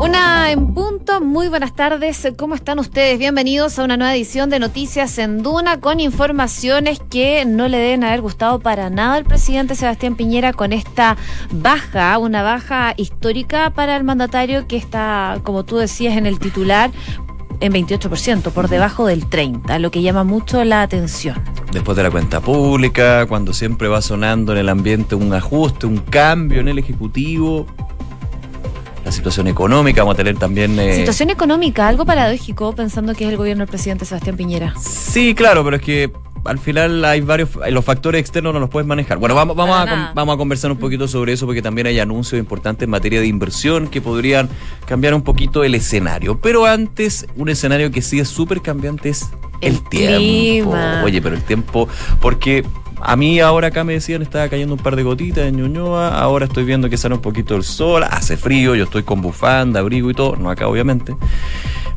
Una en punto, muy buenas tardes, ¿cómo están ustedes? Bienvenidos a una nueva edición de Noticias en Duna con informaciones que no le deben haber gustado para nada al presidente Sebastián Piñera con esta baja, una baja histórica para el mandatario que está, como tú decías en el titular, en 28%, por debajo del 30%, lo que llama mucho la atención. Después de la cuenta pública, cuando siempre va sonando en el ambiente un ajuste, un cambio en el Ejecutivo, la situación económica, vamos a tener también... Eh... Situación económica, algo paradójico pensando que es el gobierno del presidente Sebastián Piñera. Sí, claro, pero es que al final hay varios, los factores externos no los puedes manejar. Bueno, vamos, vamos, a, vamos a conversar un poquito sobre eso porque también hay anuncios importantes en materia de inversión que podrían cambiar un poquito el escenario. Pero antes, un escenario que sí es súper cambiante es el, tiempo. Oye, pero el tiempo, porque a mí ahora acá me decían estaba cayendo un par de gotitas en Ñuñoa, ahora estoy viendo que sale un poquito el sol, hace frío, yo estoy con bufanda, abrigo y todo, no acá obviamente.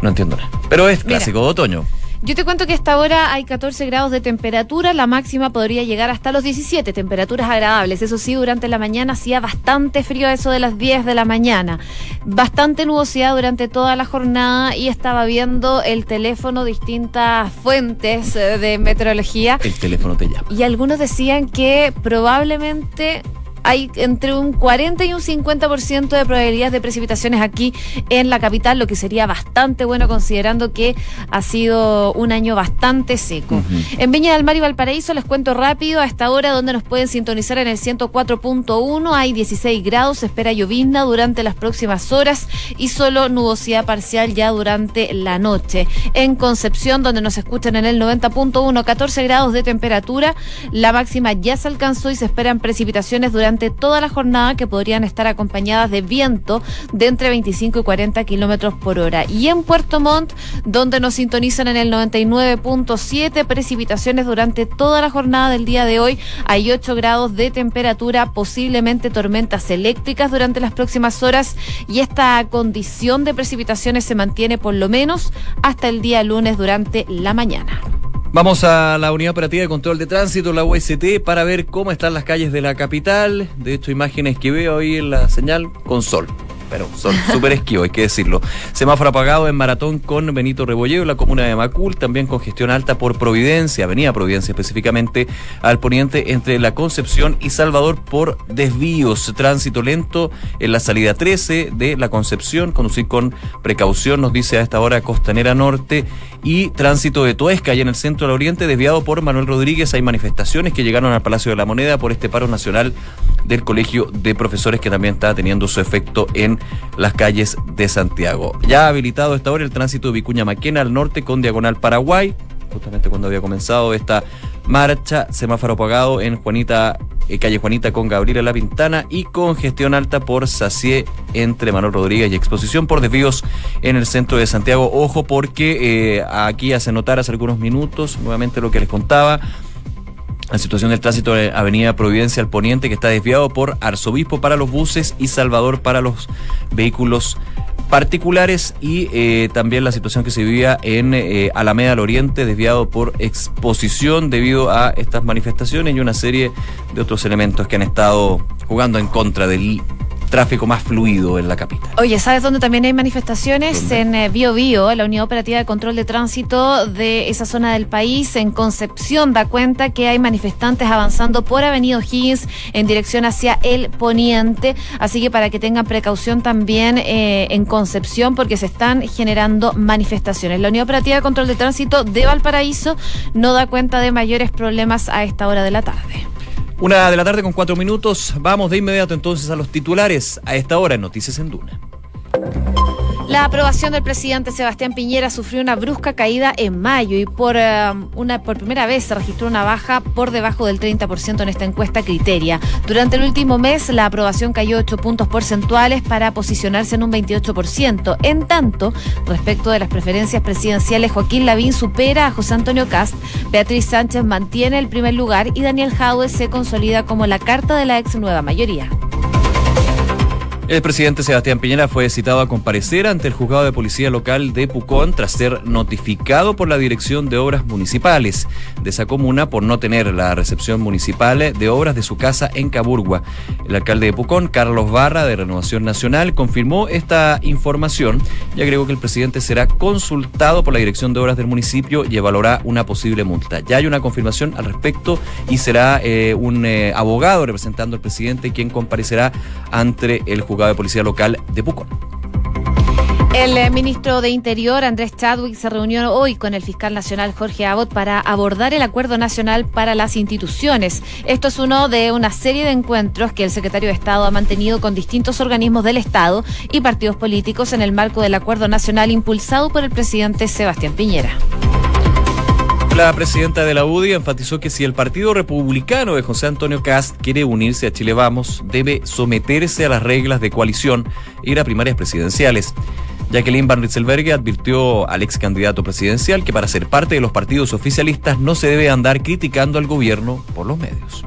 No entiendo nada. Pero es clásico de otoño. Yo te cuento que esta hora hay 14 grados de temperatura, la máxima podría llegar hasta los 17, temperaturas agradables. Eso sí, durante la mañana hacía bastante frío a eso de las 10 de la mañana. Bastante nubosidad durante toda la jornada y estaba viendo el teléfono distintas fuentes eh, de meteorología. El teléfono te llama. Y algunos decían que probablemente hay entre un 40 y un 50% de probabilidades de precipitaciones aquí en la capital, lo que sería bastante bueno considerando que ha sido un año bastante seco. En Viña del Mar y Valparaíso les cuento rápido a esta hora donde nos pueden sintonizar en el 104.1 hay 16 grados, se espera llovizna durante las próximas horas y solo nubosidad parcial ya durante la noche. En Concepción, donde nos escuchan en el 90.1, 14 grados de temperatura, la máxima ya se alcanzó y se esperan precipitaciones durante toda la jornada que podrían estar acompañadas de viento de entre 25 y 40 kilómetros por hora. Y en Puerto Montt, donde nos sintonizan en el 99.7, precipitaciones durante toda la jornada del día de hoy. Hay 8 grados de temperatura, posiblemente tormentas eléctricas durante las próximas horas y esta condición de precipitaciones se mantiene por lo menos hasta el día lunes durante la mañana. Vamos a la Unidad Operativa de Control de Tránsito, la UST, para ver cómo están las calles de la capital. De hecho, imágenes que veo ahí en la señal con sol pero son súper esquivos, hay que decirlo. Semáforo apagado en Maratón con Benito Rebolleo, la comuna de Macul, también congestión alta por Providencia, Avenida Providencia específicamente, al poniente entre La Concepción y Salvador por desvíos. Tránsito lento en la salida 13 de La Concepción, conducir con precaución, nos dice a esta hora Costanera Norte, y tránsito de Tuesca, y en el centro del Oriente, desviado por Manuel Rodríguez. Hay manifestaciones que llegaron al Palacio de la Moneda por este paro nacional del Colegio de Profesores que también está teniendo su efecto en las calles de Santiago. Ya ha habilitado esta hora el tránsito de Vicuña Maquena al norte con diagonal Paraguay, justamente cuando había comenzado esta marcha, semáforo apagado en Juanita, eh, calle Juanita con Gabriela La Pintana y congestión alta por Sacié entre Manuel Rodríguez y Exposición por desvíos en el centro de Santiago. Ojo porque eh, aquí hace notar hace algunos minutos, nuevamente lo que les contaba, la situación del tránsito de Avenida Providencia al Poniente que está desviado por Arzobispo para los buses y Salvador para los vehículos particulares. Y eh, también la situación que se vivía en eh, Alameda al Oriente desviado por exposición debido a estas manifestaciones y una serie de otros elementos que han estado jugando en contra del tráfico más fluido en la capital. Oye, ¿sabes dónde también hay manifestaciones? En eh, Bio Bio, la Unidad Operativa de Control de Tránsito de esa zona del país, en Concepción, da cuenta que hay manifestantes avanzando por Avenida O'Higgins en dirección hacia el poniente. Así que para que tengan precaución también eh, en Concepción, porque se están generando manifestaciones. La Unidad Operativa de Control de Tránsito de Valparaíso no da cuenta de mayores problemas a esta hora de la tarde. Una de la tarde con cuatro minutos. Vamos de inmediato entonces a los titulares a esta hora en Noticias en Duna. La aprobación del presidente Sebastián Piñera sufrió una brusca caída en mayo y por, eh, una, por primera vez se registró una baja por debajo del 30% en esta encuesta criteria. Durante el último mes, la aprobación cayó 8 puntos porcentuales para posicionarse en un 28%. En tanto, respecto de las preferencias presidenciales, Joaquín Lavín supera a José Antonio Cast, Beatriz Sánchez mantiene el primer lugar y Daniel Jaue se consolida como la carta de la ex nueva mayoría. El presidente Sebastián Piñera fue citado a comparecer ante el juzgado de policía local de Pucón tras ser notificado por la Dirección de Obras Municipales de esa comuna por no tener la recepción municipal de obras de su casa en Caburgua. El alcalde de Pucón, Carlos Barra, de Renovación Nacional, confirmó esta información y agregó que el presidente será consultado por la Dirección de Obras del municipio y evaluará una posible multa. Ya hay una confirmación al respecto y será eh, un eh, abogado representando al presidente quien comparecerá ante el juzgado de Policía Local de Pucón. El eh, ministro de Interior, Andrés Chadwick, se reunió hoy con el fiscal nacional Jorge Abbott para abordar el acuerdo nacional para las instituciones. Esto es uno de una serie de encuentros que el secretario de Estado ha mantenido con distintos organismos del Estado y partidos políticos en el marco del acuerdo nacional impulsado por el presidente Sebastián Piñera. La presidenta de la UDI enfatizó que si el Partido Republicano de José Antonio Cast quiere unirse a Chile Vamos, debe someterse a las reglas de coalición e ir a primarias presidenciales. Jacqueline Van Ritzelberger advirtió al ex candidato presidencial que para ser parte de los partidos oficialistas no se debe andar criticando al gobierno por los medios.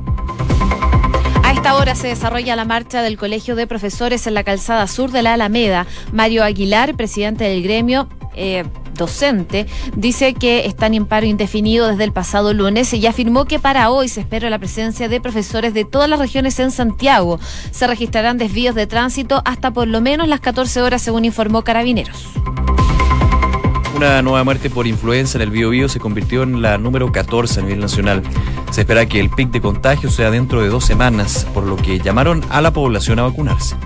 A esta hora se desarrolla la marcha del Colegio de Profesores en la calzada sur de la Alameda. Mario Aguilar, presidente del gremio, eh, docente, dice que están en paro indefinido desde el pasado lunes y afirmó que para hoy se espera la presencia de profesores de todas las regiones en Santiago. Se registrarán desvíos de tránsito hasta por lo menos las 14 horas, según informó Carabineros. Una nueva muerte por influenza en el Biobío se convirtió en la número 14 a nivel nacional. Se espera que el pic de contagio sea dentro de dos semanas, por lo que llamaron a la población a vacunarse.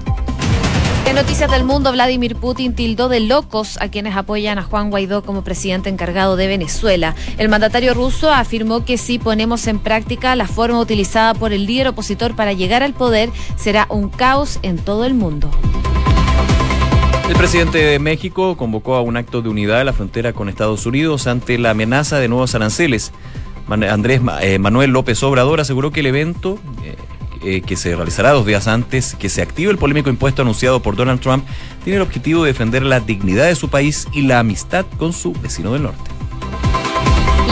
Noticias del Mundo, Vladimir Putin tildó de locos a quienes apoyan a Juan Guaidó como presidente encargado de Venezuela. El mandatario ruso afirmó que si ponemos en práctica la forma utilizada por el líder opositor para llegar al poder, será un caos en todo el mundo. El presidente de México convocó a un acto de unidad en la frontera con Estados Unidos ante la amenaza de nuevos aranceles. Andrés eh, Manuel López Obrador aseguró que el evento eh, eh, que se realizará dos días antes que se active el polémico impuesto anunciado por Donald Trump, tiene el objetivo de defender la dignidad de su país y la amistad con su vecino del norte.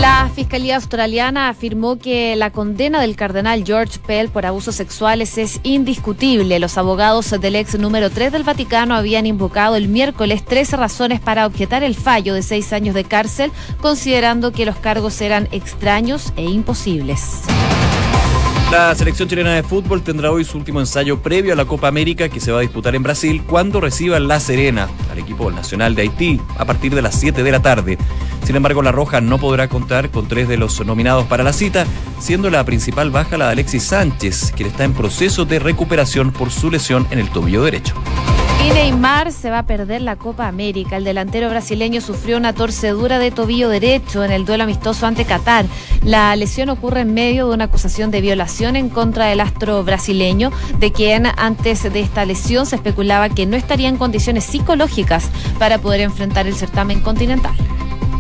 La Fiscalía Australiana afirmó que la condena del cardenal George Pell por abusos sexuales es indiscutible. Los abogados del ex número 3 del Vaticano habían invocado el miércoles 13 razones para objetar el fallo de seis años de cárcel, considerando que los cargos eran extraños e imposibles. La selección chilena de fútbol tendrá hoy su último ensayo previo a la Copa América que se va a disputar en Brasil cuando reciba La Serena al equipo nacional de Haití a partir de las 7 de la tarde. Sin embargo, La Roja no podrá contar con tres de los nominados para la cita, siendo la principal baja la de Alexis Sánchez, quien está en proceso de recuperación por su lesión en el tobillo derecho. Neymar se va a perder la Copa América. El delantero brasileño sufrió una torcedura de tobillo derecho en el duelo amistoso ante Qatar. La lesión ocurre en medio de una acusación de violación en contra del astro brasileño, de quien antes de esta lesión se especulaba que no estaría en condiciones psicológicas para poder enfrentar el certamen continental.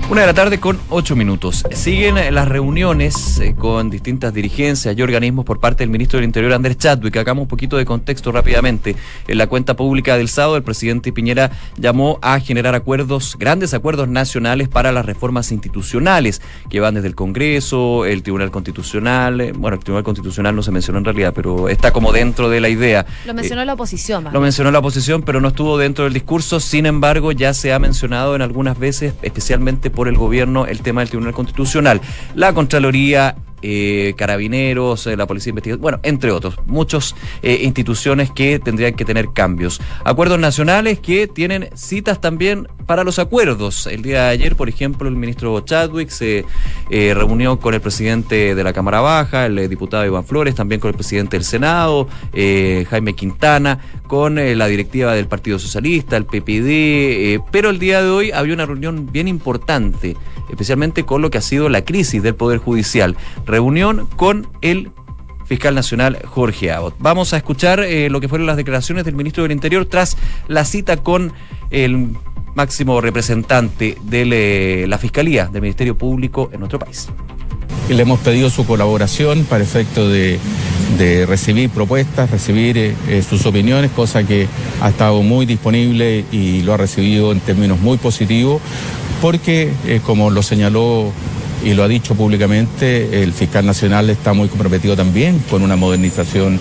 Una de la tarde con ocho minutos. Siguen las reuniones eh, con distintas dirigencias y organismos por parte del ministro del Interior, Andrés Chadwick. Hagamos un poquito de contexto rápidamente. En la cuenta pública del sábado, el presidente Piñera llamó a generar acuerdos, grandes acuerdos nacionales para las reformas institucionales que van desde el Congreso, el Tribunal Constitucional. Eh, bueno, el Tribunal Constitucional no se mencionó en realidad, pero está como dentro de la idea. Lo mencionó la oposición. Lo mencionó la oposición, pero no estuvo dentro del discurso. Sin embargo, ya se ha mencionado en algunas veces, especialmente por el gobierno el tema del Tribunal Constitucional. La Contraloría eh, carabineros, eh, la Policía de Investigación, bueno, entre otros, muchas eh, instituciones que tendrían que tener cambios. Acuerdos nacionales que tienen citas también para los acuerdos. El día de ayer, por ejemplo, el ministro Chadwick se reunió con el presidente de la Cámara Baja, el diputado Iván Flores, también con el presidente del Senado, Jaime Quintana, con la directiva del Partido Socialista, el PPD, pero el día de hoy había una reunión bien importante, especialmente con lo que ha sido la crisis del Poder Judicial reunión con el fiscal nacional Jorge Abbott. Vamos a escuchar eh, lo que fueron las declaraciones del ministro del Interior tras la cita con el máximo representante de la Fiscalía del Ministerio Público en nuestro país. Le hemos pedido su colaboración para efecto de, recibir propuestas, recibir eh, eh, sus opiniones, cosa que ha estado muy disponible y lo ha recibido en términos muy positivos, porque, como lo señaló y lo ha dicho públicamente, el fiscal nacional está muy comprometido también con una modernización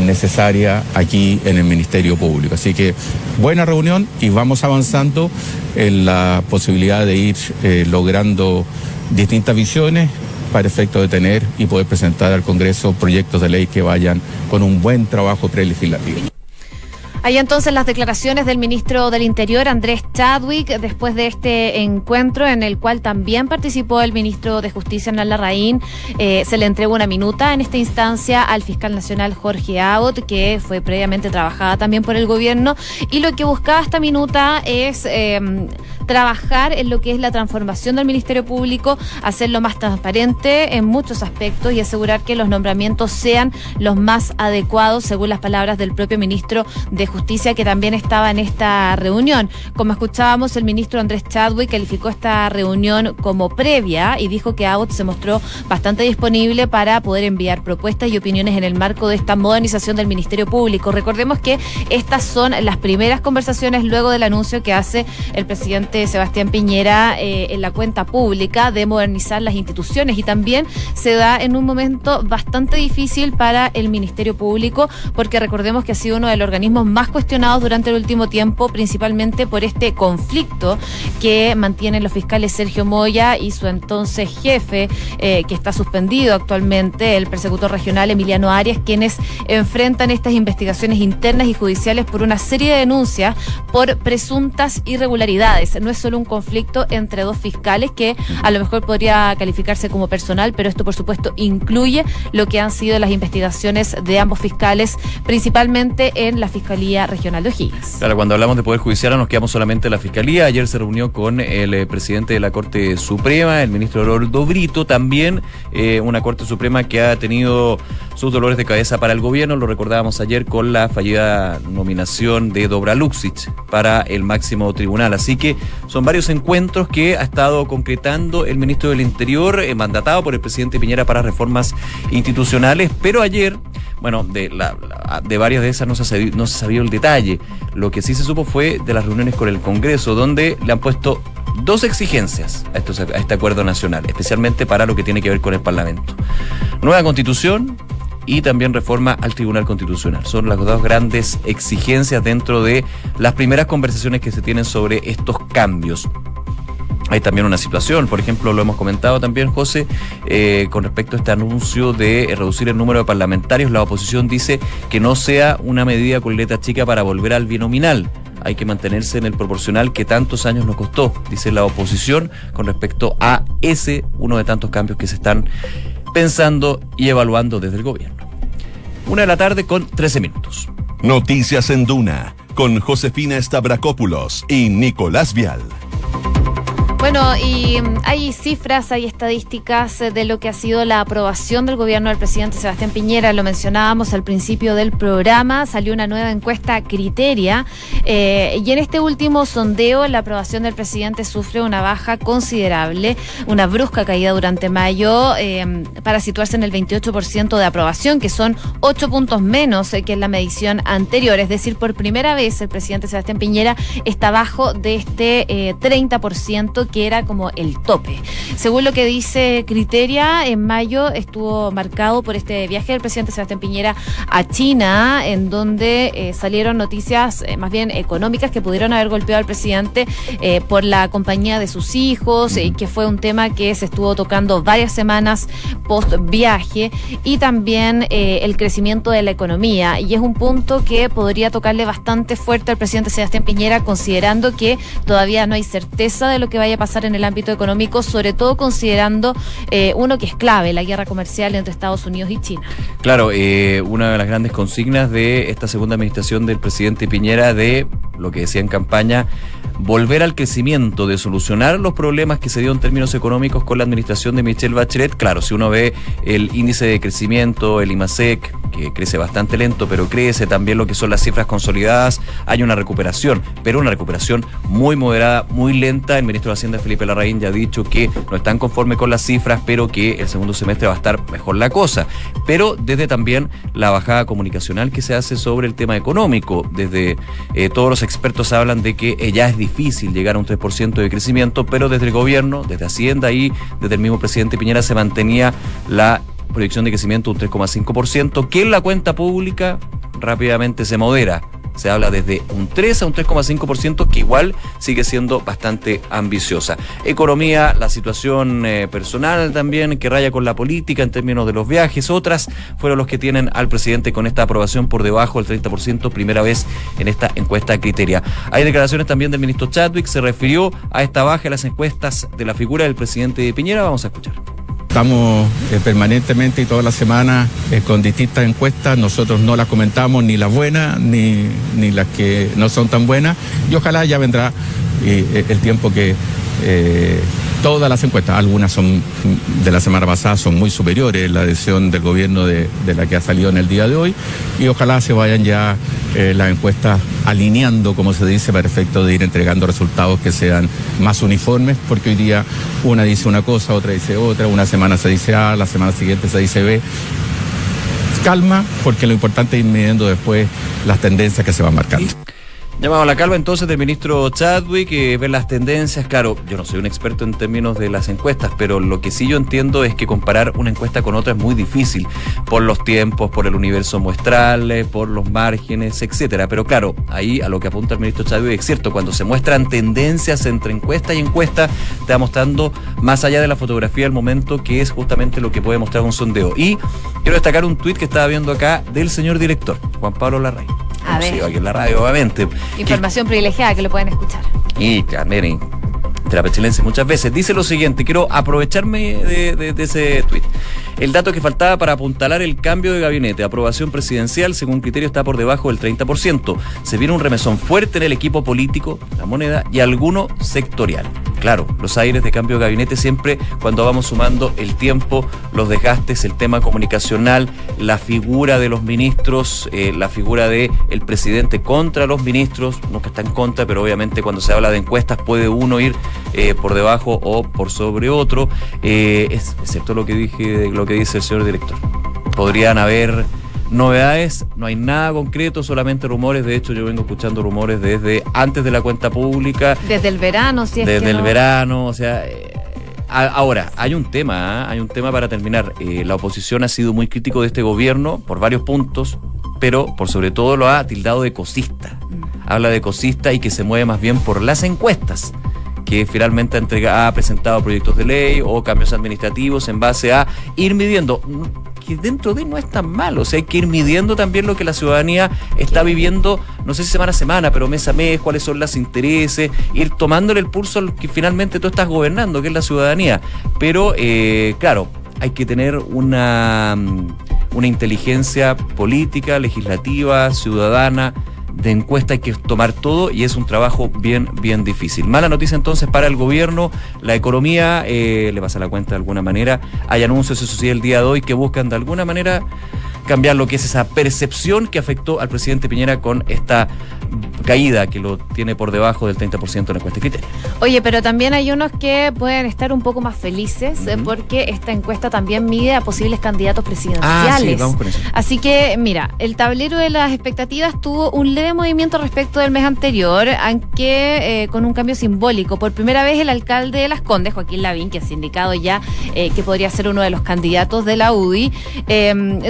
necesaria aquí en el Ministerio Público. Así que buena reunión y vamos avanzando en la posibilidad de ir logrando distintas visiones para efecto de tener y poder presentar al Congreso proyectos de ley que vayan con un buen trabajo prelegislativo. Hay entonces las declaraciones del ministro del Interior, Andrés Chadwick, después de este encuentro en el cual también participó el ministro de Justicia, Hernán Larraín. Eh, se le entregó una minuta en esta instancia al fiscal nacional Jorge Abbott, que fue previamente trabajada también por el gobierno. Y lo que buscaba esta minuta es eh, trabajar en lo que es la transformación del Ministerio Público, hacerlo más transparente en muchos aspectos y asegurar que los nombramientos sean los más adecuados, según las palabras del propio ministro de Justicia, que también estaba en esta reunión. Como escuchábamos, el ministro Andrés Chadwick calificó esta reunión como previa y dijo que Abbott se mostró bastante disponible para poder enviar propuestas y opiniones en el marco de esta modernización del Ministerio Público. Recordemos que estas son las primeras conversaciones luego del anuncio que hace el presidente Sebastián Piñera eh, en la cuenta pública de modernizar las instituciones. Y también se da en un momento bastante difícil para el Ministerio Público porque recordemos que ha sido uno de los organismos más cuestionados durante el último tiempo, principalmente por este conflicto que mantienen los fiscales Sergio Moya y su entonces jefe, eh, que está suspendido actualmente, el persecutor regional Emiliano Arias, quienes enfrentan estas investigaciones internas y judiciales por una serie de denuncias por presuntas irregularidades no es solo un conflicto entre dos fiscales que a lo mejor podría calificarse como personal, pero esto por supuesto incluye lo que han sido las investigaciones de ambos fiscales, principalmente en la Fiscalía Regional de O'Higgins. Claro, cuando hablamos de Poder Judicial nos quedamos solamente en la Fiscalía. Ayer se reunió con el eh, presidente de la Corte Suprema, el ministro Lordo Brito, también eh, una Corte Suprema que ha tenido sus dolores de cabeza para el gobierno. Lo recordábamos ayer con la fallida nominación de Dobra Luxic para el máximo tribunal. Así que son varios encuentros que ha estado concretando el ministro del Interior, eh, mandatado por el presidente Piñera para reformas institucionales, pero ayer, bueno, de, la, de varias de esas no se, no se sabía el detalle. Lo que sí se supo fue de las reuniones con el Congreso, donde le han puesto dos exigencias a, estos, a este acuerdo nacional, especialmente para lo que tiene que ver con el Parlamento. Nueva constitución y también reforma al Tribunal Constitucional. Son las dos grandes exigencias dentro de las primeras conversaciones que se tienen sobre estos cambios. Hay también una situación, por ejemplo, lo hemos comentado también, José, eh, con respecto a este anuncio de reducir el número de parlamentarios. La oposición dice que no sea una medida con letra chica para volver al binominal hay que mantenerse en el proporcional que tantos años nos costó, dice la oposición, con respecto a ese, uno de tantos cambios que se están pensando y evaluando desde el gobierno. Una de la tarde con 13 minutos. Noticias en Duna con Josefina Stavrakopoulos y Nicolás Vial. Bueno, y mm, hay cifras, hay estadísticas eh, de lo que ha sido la aprobación del gobierno del presidente Sebastián Piñera. Lo mencionábamos al principio del programa. Salió una nueva encuesta Criteria. Eh, y en este último sondeo, la aprobación del presidente sufre una baja considerable, una brusca caída durante mayo, eh, para situarse en el 28% de aprobación, que son 8 puntos menos que en la medición anterior. Es decir, por primera vez el presidente Sebastián Piñera está bajo de este 30% que era como el tope. Según lo que dice Criteria, en mayo estuvo marcado por este viaje del presidente Sebastián Piñera a China, en donde eh, salieron noticias eh, más bien económicas que pudieron haber golpeado al presidente eh, por la compañía de sus hijos, que fue un tema que se estuvo tocando varias semanas post viaje, y también el crecimiento de la economía. Y es un punto que podría tocarle bastante fuerte al presidente Sebastián Piñera, considerando que todavía no hay certeza de lo que vaya a pasar en el ámbito económico, sobre todo considerando eh, uno que es clave, la guerra comercial entre Estados Unidos y China. Claro, eh, una de las grandes consignas de esta segunda administración del presidente Piñera de lo que decía en campaña, volver al crecimiento, de solucionar los problemas que se dio en términos económicos con la administración de Michelle Bachelet. Claro, si uno ve el índice de crecimiento, el IMASEC, que crece bastante lento, pero crece también lo que son las cifras consolidadas, hay una recuperación, pero una recuperación muy moderada, muy lenta. El ministro de Hacienda, Felipe Larraín, ya ha dicho que no están conformes con las cifras, pero que el segundo semestre va a estar mejor la cosa. Pero desde también la bajada comunicacional que se hace sobre el tema económico, desde eh, todos los expertos hablan de que eh, ya es difícil llegar a un 3% de crecimiento, pero desde el gobierno, desde Hacienda y desde el mismo presidente Piñera se mantenía la proyección de crecimiento un 3,5%, que en la cuenta pública rápidamente se modera se habla desde un 3 a un 3,5%, que igual sigue siendo bastante ambiciosa. Economía, la situación eh, personal también, que raya con la política en términos de los viajes, otras fueron los que tienen al presidente con esta aprobación por debajo del 30%, primera vez en esta encuesta criteria. Hay declaraciones también del ministro Chadwick, se refirió a esta baja en las encuestas de la figura del presidente de Piñera, vamos a escuchar. Estamos eh, permanentemente y toda la semana eh, con distintas encuestas. Nosotros no las comentamos, ni las buenas, ni, ni las que no son tan buenas. Y ojalá ya vendrá eh, el tiempo que todas las encuestas, algunas son de la semana pasada, son muy superiores la decisión del gobierno de, la que ha salido en el día de hoy y ojalá se vayan ya eh, las encuestas alineando, como se dice, para efecto de ir entregando resultados que sean más uniformes, porque hoy día una dice una cosa, otra dice otra, una semana se dice A, la semana siguiente se dice B calma, porque lo importante es ir midiendo después las tendencias que se van marcando. Llamado a la calma entonces del ministro Chadwick, que ver las tendencias. Claro, yo no soy un experto en términos de las encuestas, pero lo que sí yo entiendo es que comparar una encuesta con otra es muy difícil por los tiempos, por el universo muestral, eh, por los márgenes, etcétera. Pero claro, ahí a lo que apunta el ministro Chadwick es cierto, cuando se muestran tendencias entre encuesta y encuesta, te va mostrando más allá de la fotografía del momento, que es justamente lo que puede mostrar un sondeo. Y quiero destacar un tuit que estaba viendo acá del señor director, Juan Pablo Larraín. A ver. aquí en la radio, obviamente. Información privilegiada que lo pueden escuchar. Y también de la pechilense muchas veces. Dice lo siguiente, quiero aprovecharme de, ese tuit. El dato que faltaba para apuntalar el cambio de gabinete, aprobación presidencial, según criterio, está por debajo del 30%. Se viene un remesón fuerte en el equipo político, la moneda y alguno sectorial. Claro, los aires de cambio de gabinete siempre cuando vamos sumando el tiempo, los desgastes, el tema comunicacional, la figura de los ministros, eh, la figura del el presidente contra los ministros, que está en contra, pero obviamente cuando se habla de encuestas puede uno ir eh, por debajo o por sobre otro. Eh, es, cierto lo que dije, lo que dice el señor director. Podrían haber novedades, no hay nada concreto, solamente rumores. De hecho, yo vengo escuchando rumores desde antes de la cuenta pública. Desde el verano, sí. Desde el verano, o sea. Eh, ahora, hay un tema, ¿ah? hay un tema para terminar. Eh, la oposición ha sido muy crítico de este gobierno por varios puntos, pero por sobre todo lo ha tildado de cosista. Mm. Habla de cosista y que se mueve más bien por las encuestas que finalmente ha, ha presentado proyectos de ley o cambios administrativos en base a ir midiendo que dentro de no es tan malo. O sea, hay que ir midiendo también lo que la ciudadanía está viviendo, no sé si semana a semana, pero mes a mes, cuáles son los intereses, ir tomándole el pulso al que finalmente tú estás gobernando, que es la ciudadanía. Pero, eh, claro, hay que tener una, mm, una inteligencia política, legislativa, ciudadana de encuesta hay que tomar todo y es un trabajo bien, bien difícil. Mala noticia entonces para el gobierno, la economía eh, le pasa la cuenta de alguna manera. Hay anuncios, eso sí, el día de hoy que buscan de alguna manera cambiar lo que es esa percepción que afectó al presidente Piñera con esta caída que lo tiene por debajo del 30% en la encuesta criterio. Oye, pero también hay unos que pueden estar un poco más felices eh, porque esta encuesta también mide a posibles candidatos presidenciales. Ah, sí, vamos con eso. Así que, mira, el tablero de las expectativas tuvo un leve movimiento respecto del mes anterior, aunque eh, con un cambio simbólico. Por primera vez el alcalde de Las Condes, Joaquín Lavín, que ha indicado ya eh, que podría ser uno de los candidatos de la UDI,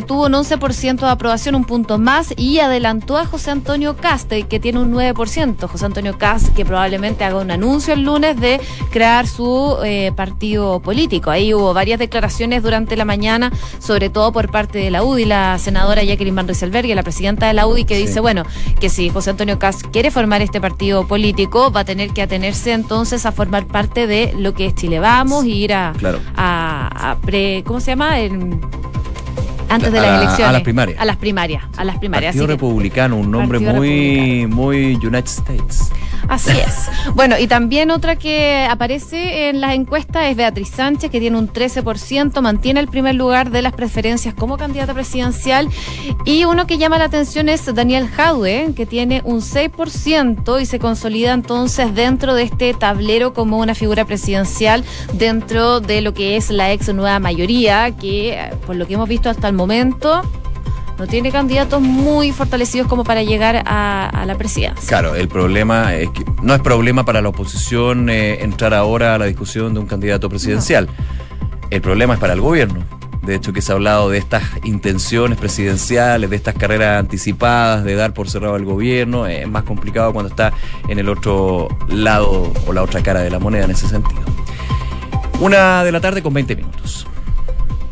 tuvo un 11% de aprobación, un punto más, y adelantó a José Antonio Caste, que tiene un 9%. José Antonio Caste, que probablemente haga un anuncio el lunes de crear su eh, partido político. Ahí hubo varias declaraciones durante la mañana, sobre todo por parte de la UDI, la senadora Jacqueline Van Rieselberg, la presidenta de la UDI, que dice, bueno, que si José Antonio Caste quiere formar este partido político, va a tener que atenerse entonces a formar parte de lo que es Chile Vamos y ir a, a, pre, ¿cómo se llama? El, antes de las elecciones. A las primarias. A las primarias, a las primarias. Partido Republicano, un nombre muy, muy United States. Así es. Bueno, y también otra que aparece en las encuestas es Beatriz Sánchez, que tiene un 13%, mantiene el primer lugar de las preferencias como candidata presidencial. Y uno que llama la atención es Daniel Jadwe, que tiene un 6% y se consolida entonces dentro de este tablero como una figura presidencial dentro de lo que es la ex nueva mayoría, que por lo que hemos visto hasta el momento no tiene candidatos muy fortalecidos como para llegar a, la presidencia. Claro, el problema es que no es problema para la oposición eh, entrar ahora a la discusión de un candidato presidencial. El problema es para el gobierno De hecho, que se ha hablado de estas intenciones presidenciales, de estas carreras anticipadas, de dar por cerrado al gobierno. Es más complicado cuando está en el otro lado o la otra cara de la moneda en ese sentido. Una de la tarde con 20 minutos.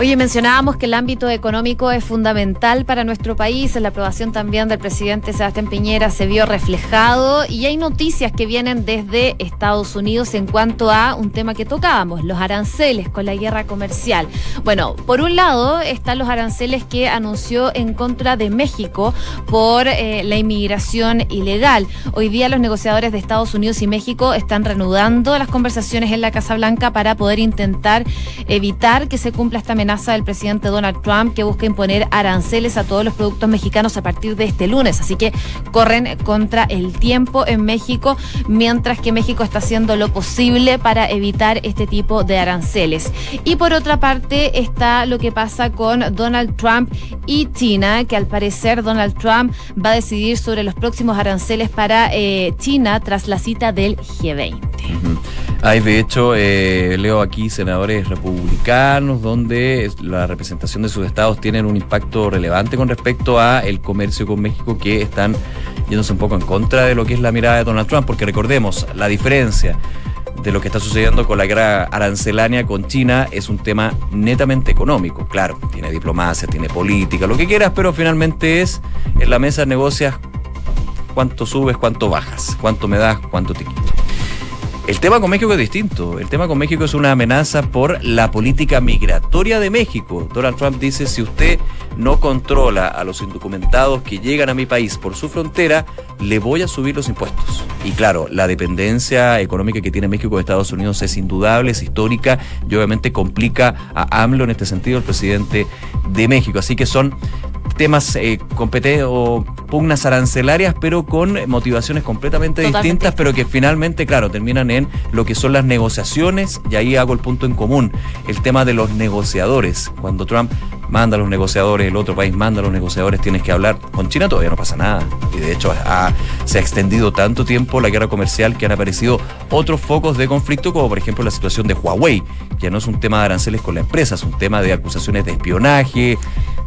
Oye, mencionábamos que el ámbito económico es fundamental para nuestro país. La aprobación también del presidente Sebastián Piñera se vio reflejado y hay noticias que vienen desde Estados Unidos en cuanto a un tema que tocábamos, los aranceles con la guerra comercial. Bueno, por un lado están los aranceles que anunció en contra de México por eh, la inmigración ilegal. Hoy día los negociadores de Estados Unidos y México están reanudando las conversaciones en la Casa Blanca para poder intentar evitar que se cumpla esta amenaza amenaza del presidente Donald Trump que busca imponer aranceles a todos los productos mexicanos a partir de este lunes. Así que corren contra el tiempo en México, mientras que México está haciendo lo posible para evitar este tipo de aranceles. Y por otra parte está lo que pasa con Donald Trump y China, que al parecer Donald Trump va a decidir sobre los próximos aranceles para eh, China tras la cita del G20. Hay, de hecho, eh, leo aquí senadores republicanos donde la representación de sus estados tienen un impacto relevante con respecto a el comercio con México que están yéndose un poco en contra de lo que es la mirada de Donald Trump, porque recordemos, la diferencia de lo que está sucediendo con la guerra arancelaria con China es un tema netamente económico. Claro, tiene diplomacia, tiene política, lo que quieras, pero finalmente es en la mesa negocias cuánto subes, cuánto bajas, cuánto me das, cuánto te quito. El tema con México es distinto. El tema con México es una amenaza por la política migratoria de México. Donald Trump dice, si usted no controla a los indocumentados que llegan a mi país por su frontera, le voy a subir los impuestos. Y claro, la dependencia económica que tiene México de Estados Unidos es indudable, es histórica y obviamente complica a AMLO en este sentido, el presidente de México. Así que son temas eh, o pugnas arancelarias, pero con motivaciones completamente distintas, pero que finalmente, claro, terminan en lo que son las negociaciones, y ahí hago el punto en común, el tema de los negociadores. Cuando Trump manda a los negociadores, el otro país manda a los negociadores, tienes que hablar. Con China todavía no pasa nada. Y de hecho se ha extendido tanto tiempo la guerra comercial que han aparecido otros focos de conflicto, como por ejemplo la situación de Huawei. Ya no es un tema de aranceles con la empresa, es un tema de acusaciones de espionaje,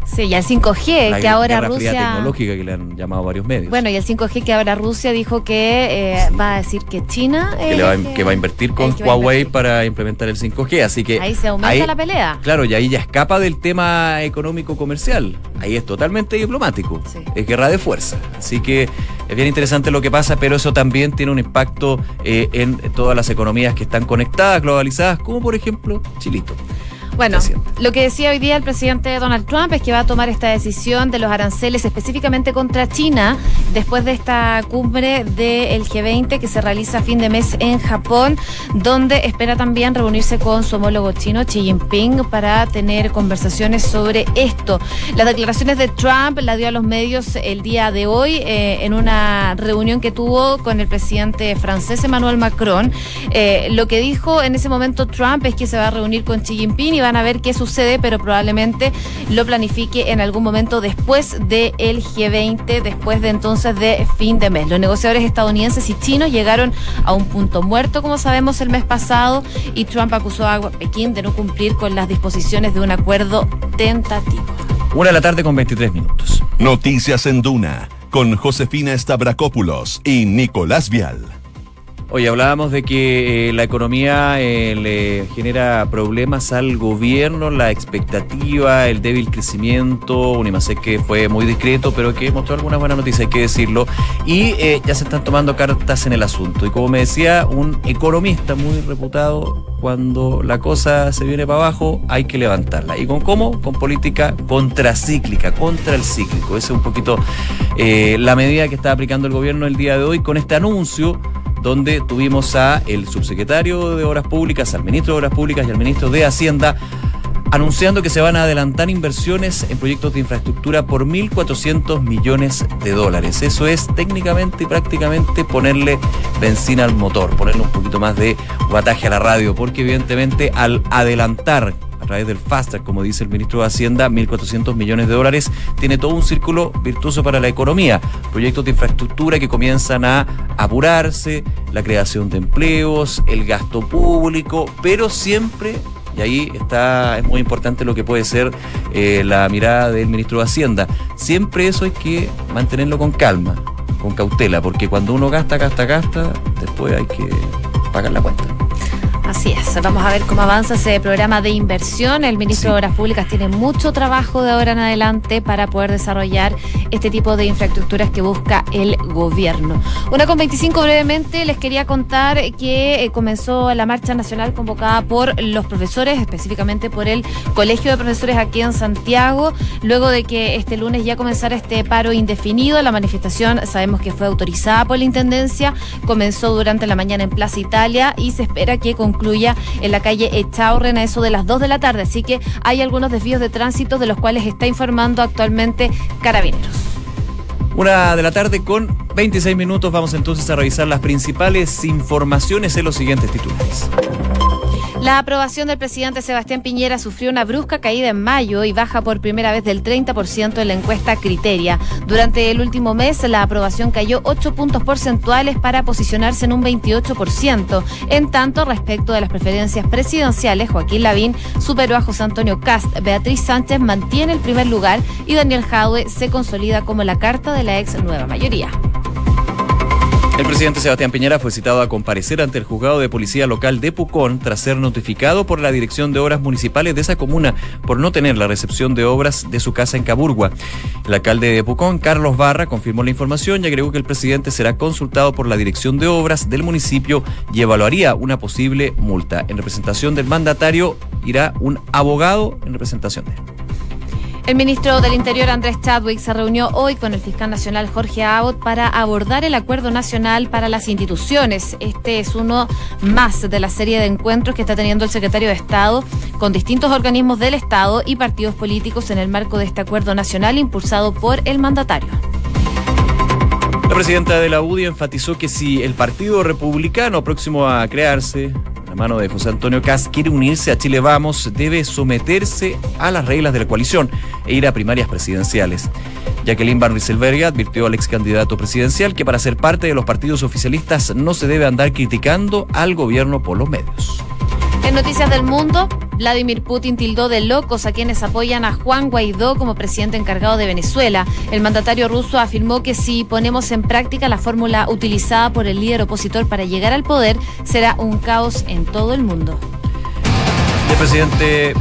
Sí, y el 5G, que ahora Rusia. tecnológica que le han llamado varios medios. Bueno, y el 5G que ahora Rusia dijo que eh, va a decir que China. Que, va, a invertir con Huawei para implementar el 5G. Así que. Ahí se aumenta la pelea. Claro, y ahí ya escapa del tema económico-comercial. Ahí es totalmente diplomático. Es guerra de fuerza. Así que es bien interesante lo que pasa, pero eso también tiene un impacto eh, en todas las economías que están conectadas, globalizadas, como por ejemplo Chilito. Bueno, lo que decía hoy día el presidente Donald Trump es que va a tomar esta decisión de los aranceles específicamente contra China después de esta cumbre del G20 que se realiza a fin de mes en Japón, donde espera también reunirse con su homólogo chino Xi Jinping para tener conversaciones sobre esto. Las declaraciones de Trump la dio a los medios el día de hoy eh, en una reunión que tuvo con el presidente francés Emmanuel Macron. Eh, lo que dijo en ese momento Trump es que se va a reunir con Xi Jinping y van a ver qué sucede, pero probablemente lo planifique en algún momento después del G20, después de entonces de fin de mes. Los negociadores estadounidenses y chinos llegaron a un punto muerto, como sabemos, el mes pasado, y Trump acusó a Pekín de no cumplir con las disposiciones de un acuerdo tentativo. Una de la tarde con 23 minutos. Noticias en Duna, con Josefina Stavrakopoulos y Nicolás Vial. Oye, hablábamos de que eh, la economía eh, le genera problemas al gobierno, la expectativa, el débil crecimiento, un que fue muy discreto, pero que mostró alguna buena noticia, hay que decirlo, y eh, ya se están tomando cartas en el asunto. Y como me decía un economista muy reputado, cuando la cosa se viene para abajo, hay que levantarla. ¿Y con cómo? Con política contracíclica, contra el cíclico. Esa es un poquito la medida que está aplicando el gobierno el día de hoy con este anuncio donde tuvimos a el subsecretario de Obras Públicas, al ministro de Obras Públicas y al ministro de Hacienda anunciando que se van a adelantar inversiones en proyectos de infraestructura por 1.400 millones de dólares. Eso es técnicamente y prácticamente ponerle benzina al motor, ponerle un poquito más de guataje a la radio, porque evidentemente al adelantar a través del FASTAC, como dice el ministro de Hacienda, 1.400 millones de dólares. Tiene todo un círculo virtuoso para la economía. Proyectos de infraestructura que comienzan a apurarse, la creación de empleos, el gasto público, pero siempre y ahí está, es muy importante lo que puede ser eh, la mirada del ministro de Hacienda. Siempre eso hay que mantenerlo con calma, con cautela, porque cuando uno gasta, gasta, gasta, después hay que pagar la cuenta. Así es, vamos a ver cómo avanza ese programa de inversión. El ministro de Obras Públicas tiene mucho trabajo de ahora en adelante para poder desarrollar este tipo de infraestructuras que busca el gobierno. Una con 25 brevemente les quería contar que eh, comenzó la marcha nacional convocada por los profesores, específicamente por el Colegio de Profesores aquí en Santiago, luego de que este lunes ya comenzara este paro indefinido. La manifestación sabemos que fue autorizada por la Intendencia, comenzó durante la mañana en Plaza Italia y se espera que concluya incluya en la calle Echaurren a eso de las 2 de la tarde. Así que hay algunos desvíos de tránsito de los cuales está informando actualmente Carabineros. Una de la tarde con 26 minutos vamos entonces a revisar las principales informaciones en los siguientes titulares. La aprobación del presidente Sebastián Piñera sufrió una brusca caída en mayo y baja por primera vez del 30% en la encuesta Criteria. Durante el último mes, la aprobación cayó 8 puntos porcentuales para posicionarse en un 28%. En tanto, respecto de las preferencias presidenciales, Joaquín Lavín superó a José Antonio Cast, Beatriz Sánchez mantiene el primer lugar y Daniel Jaue se consolida como la carta de la ex nueva mayoría. El presidente Sebastián Piñera fue citado a comparecer ante el juzgado de policía local de Pucón tras ser notificado por la Dirección de Obras Municipales de esa comuna por no tener la recepción de obras de su casa en Caburgua. El alcalde de Pucón, Carlos Barra, confirmó la información y agregó que el presidente será consultado por la Dirección de Obras del municipio y evaluaría una posible multa. En representación del mandatario irá un abogado en representación de él. El ministro del Interior, Andrés Chadwick, se reunió hoy con el fiscal nacional Jorge Abbott para abordar el acuerdo nacional para las instituciones. Este es uno más de la serie de encuentros que está teniendo el secretario de Estado con distintos organismos del Estado y partidos políticos en el marco de este acuerdo nacional impulsado por el mandatario. La presidenta de la UDI enfatizó que si el Partido Republicano próximo a crearse la mano de José Antonio Cas quiere unirse a Chile Vamos, debe someterse a las reglas de la coalición e ir a primarias presidenciales. Jacqueline Van advirtió al ex candidato presidencial que para ser parte de los partidos oficialistas no se debe andar criticando al gobierno por los medios. En Noticias del Mundo, Vladimir Putin tildó de locos a quienes apoyan a Juan Guaidó como presidente encargado de Venezuela. El mandatario ruso afirmó que si ponemos en práctica la fórmula utilizada por el líder opositor para llegar al poder, será un caos en todo el mundo. El presidente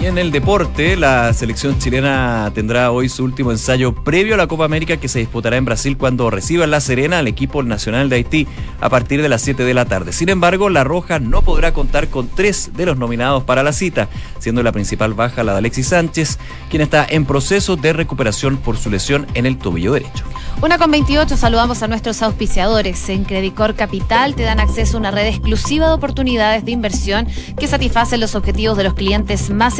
y en el deporte, la selección chilena tendrá hoy su último ensayo previo a la Copa América que se disputará en Brasil cuando reciba en La Serena al equipo nacional de Haití a partir de las 7 de la tarde. Sin embargo, La Roja no podrá contar con tres de los nominados para la cita, siendo la principal baja la de Alexis Sánchez, quien está en proceso de recuperación por su lesión en el tobillo derecho. Una con 28, saludamos a nuestros auspiciadores. En Credicor Capital te dan acceso a una red exclusiva de oportunidades de inversión que satisfacen los objetivos de los clientes más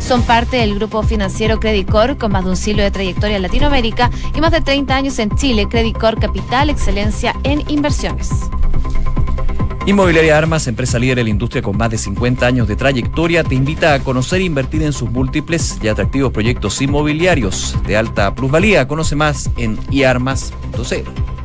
Son parte del grupo financiero Credicor con más de un siglo de trayectoria en Latinoamérica y más de 30 años en Chile. Credicor Capital, excelencia en inversiones. Inmobiliaria Armas, empresa líder en la industria con más de 50 años de trayectoria, te invita a conocer e invertir en sus múltiples y atractivos proyectos inmobiliarios de alta plusvalía. Conoce más en iarmas.cl.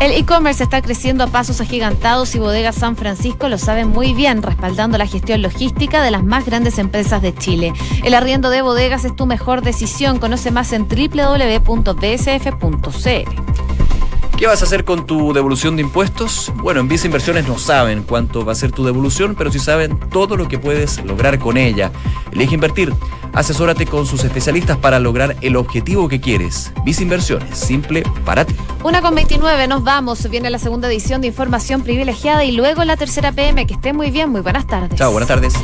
El e-commerce está creciendo a pasos agigantados y Bodega San Francisco lo sabe muy bien, respaldando la gestión logística de las más grandes empresas de Chile. El arriendo de bodegas es tu mejor decisión. Conoce más en www.bsf.cl. ¿Qué vas a hacer con tu devolución de impuestos? Bueno, en Visa Inversiones no saben cuánto va a ser tu devolución, pero sí saben todo lo que puedes lograr con ella. Elige invertir. Asesórate con sus especialistas para lograr el objetivo que quieres. Visa Inversiones, simple para ti. Una con 29, nos vamos. Viene la segunda edición de Información Privilegiada y luego la tercera PM. Que esté muy bien, muy buenas tardes. Chao, buenas tardes.